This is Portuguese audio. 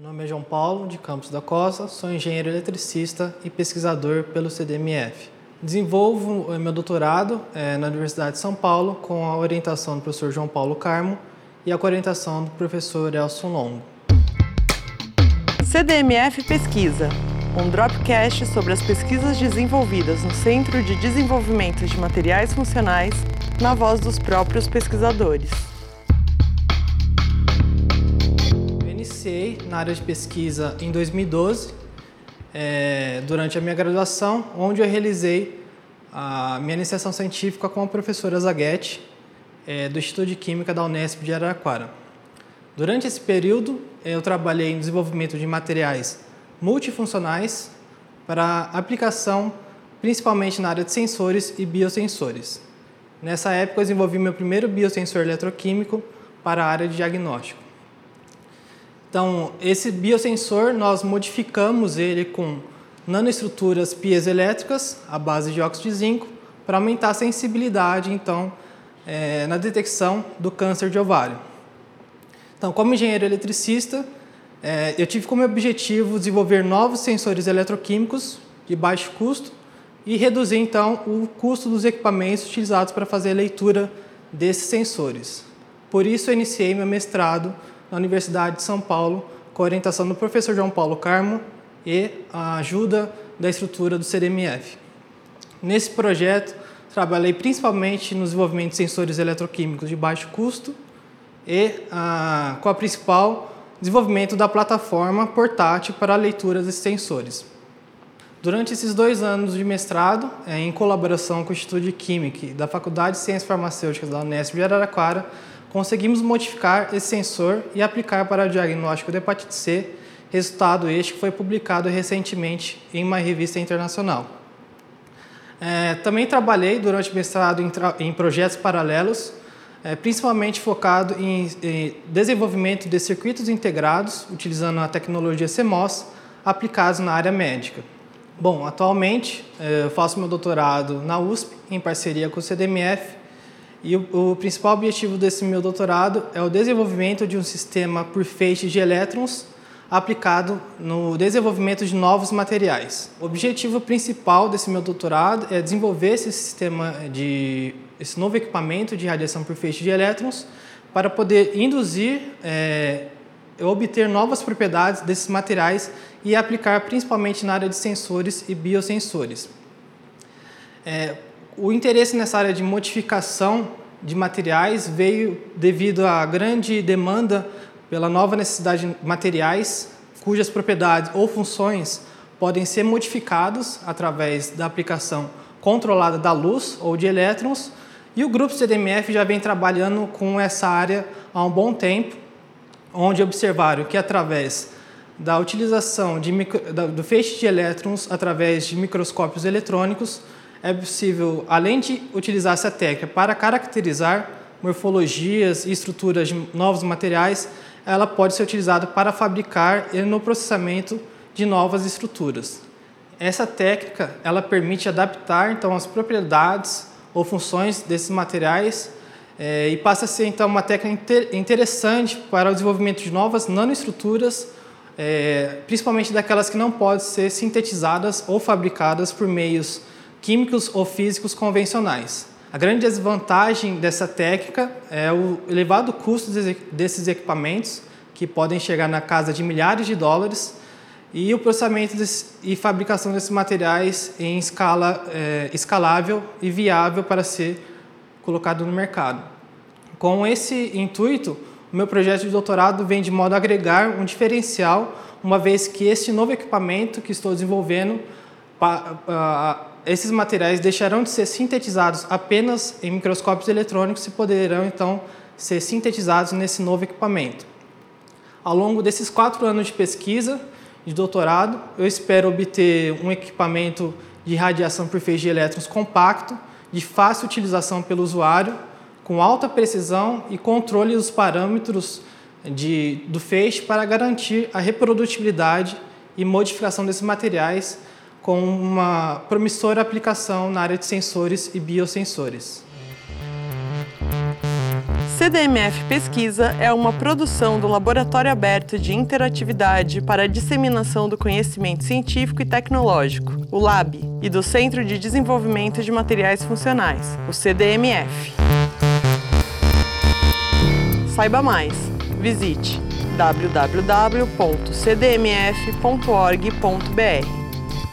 Meu nome é João Paulo, de Campos da Costa, sou engenheiro eletricista e pesquisador pelo CDMF. Desenvolvo eh, meu doutorado é, na Universidade de São Paulo com a orientação do professor João Paulo Carmo e a orientação do professor Elson Longo. CDMF Pesquisa, um dropcast sobre as pesquisas desenvolvidas no Centro de Desenvolvimento de Materiais Funcionais, na voz dos próprios pesquisadores. Iniciei na área de pesquisa em 2012, é, durante a minha graduação, onde eu realizei a minha iniciação científica com a professora Zaguete, é, do Instituto de Química da Unesp de Araraquara. Durante esse período, eu trabalhei no desenvolvimento de materiais multifuncionais para aplicação principalmente na área de sensores e biosensores. Nessa época, eu desenvolvi meu primeiro biosensor eletroquímico para a área de diagnóstico. Então, esse biosensor, nós modificamos ele com nanoestruturas piezoelétricas à base de óxido de zinco para aumentar a sensibilidade, então, é, na detecção do câncer de ovário. Então, como engenheiro eletricista, é, eu tive como objetivo desenvolver novos sensores eletroquímicos de baixo custo e reduzir, então, o custo dos equipamentos utilizados para fazer a leitura desses sensores. Por isso, eu iniciei meu mestrado na Universidade de São Paulo, com a orientação do professor João Paulo Carmo e a ajuda da estrutura do CDMF. Nesse projeto, trabalhei principalmente no desenvolvimento de sensores eletroquímicos de baixo custo e ah, com a principal desenvolvimento da plataforma portátil para a leitura desses sensores. Durante esses dois anos de mestrado, é, em colaboração com o Instituto de Química da Faculdade de Ciências Farmacêuticas da Unesp de Araraquara, conseguimos modificar esse sensor e aplicar para o diagnóstico de hepatite C, resultado este que foi publicado recentemente em uma revista internacional. É, também trabalhei durante o mestrado em, em projetos paralelos, é, principalmente focado em, em, desenvolvimento de circuitos integrados, utilizando a tecnologia CMOS, aplicados na área médica. Bom, atualmente é, eu faço meu doutorado na USP, em parceria com o CDMF, e o, o, principal objetivo desse meu doutorado é o desenvolvimento de um sistema por feixes de elétrons aplicado no desenvolvimento de novos materiais. O objetivo principal desse meu doutorado é desenvolver esse sistema de esse novo equipamento de radiação por feixe de elétrons para poder induzir é, obter novas propriedades desses materiais e aplicar principalmente na área de sensores e biosensores. É, o interesse nessa área de modificação de materiais veio devido à grande demanda pela nova necessidade de materiais cujas propriedades ou funções podem ser modificados através da aplicação controlada da luz ou de elétrons, e o grupo CDMF já vem trabalhando com essa área há um bom tempo, onde observaram que através da utilização de micro, do feixe de elétrons através de microscópios eletrônicos, é possível, além de utilizar essa técnica para caracterizar morfologias e estruturas de novos materiais, ela pode ser utilizada para fabricar e no processamento de novas estruturas. Essa técnica ela permite adaptar então as propriedades ou funções desses materiais é, e passa a ser então uma técnica interessante para o desenvolvimento de novas nanoestruturas, é, principalmente daquelas que não podem ser sintetizadas ou fabricadas por meios químicos ou físicos convencionais. A grande desvantagem dessa técnica é o elevado custo desses equipamentos, que podem chegar na casa de milhares de dólares, e o processamento e fabricação desses materiais em escala é, escalável e viável para ser colocado no mercado. Com esse intuito, o meu projeto de doutorado vem de modo a agregar um diferencial, uma vez que este novo equipamento que estou desenvolvendo esses materiais deixarão de ser sintetizados apenas em microscópios eletrônicos e poderão então ser sintetizados nesse novo equipamento. Ao longo desses quatro anos de pesquisa, de doutorado, eu espero obter um equipamento de radiação por feixe de elétrons compacto, de fácil utilização pelo usuário, com alta precisão e controle dos parâmetros de, do feixe para garantir a reprodutibilidade e modificação desses materiais com uma promissora aplicação na área de sensores e biosensores. CDMF Pesquisa é uma produção do Laboratório Aberto de Interatividade para a Disseminação do Conhecimento Científico e Tecnológico, o LAB, e do Centro de Desenvolvimento de Materiais Funcionais, o CDMF. Saiba mais. Visite www.cdmf.org.br.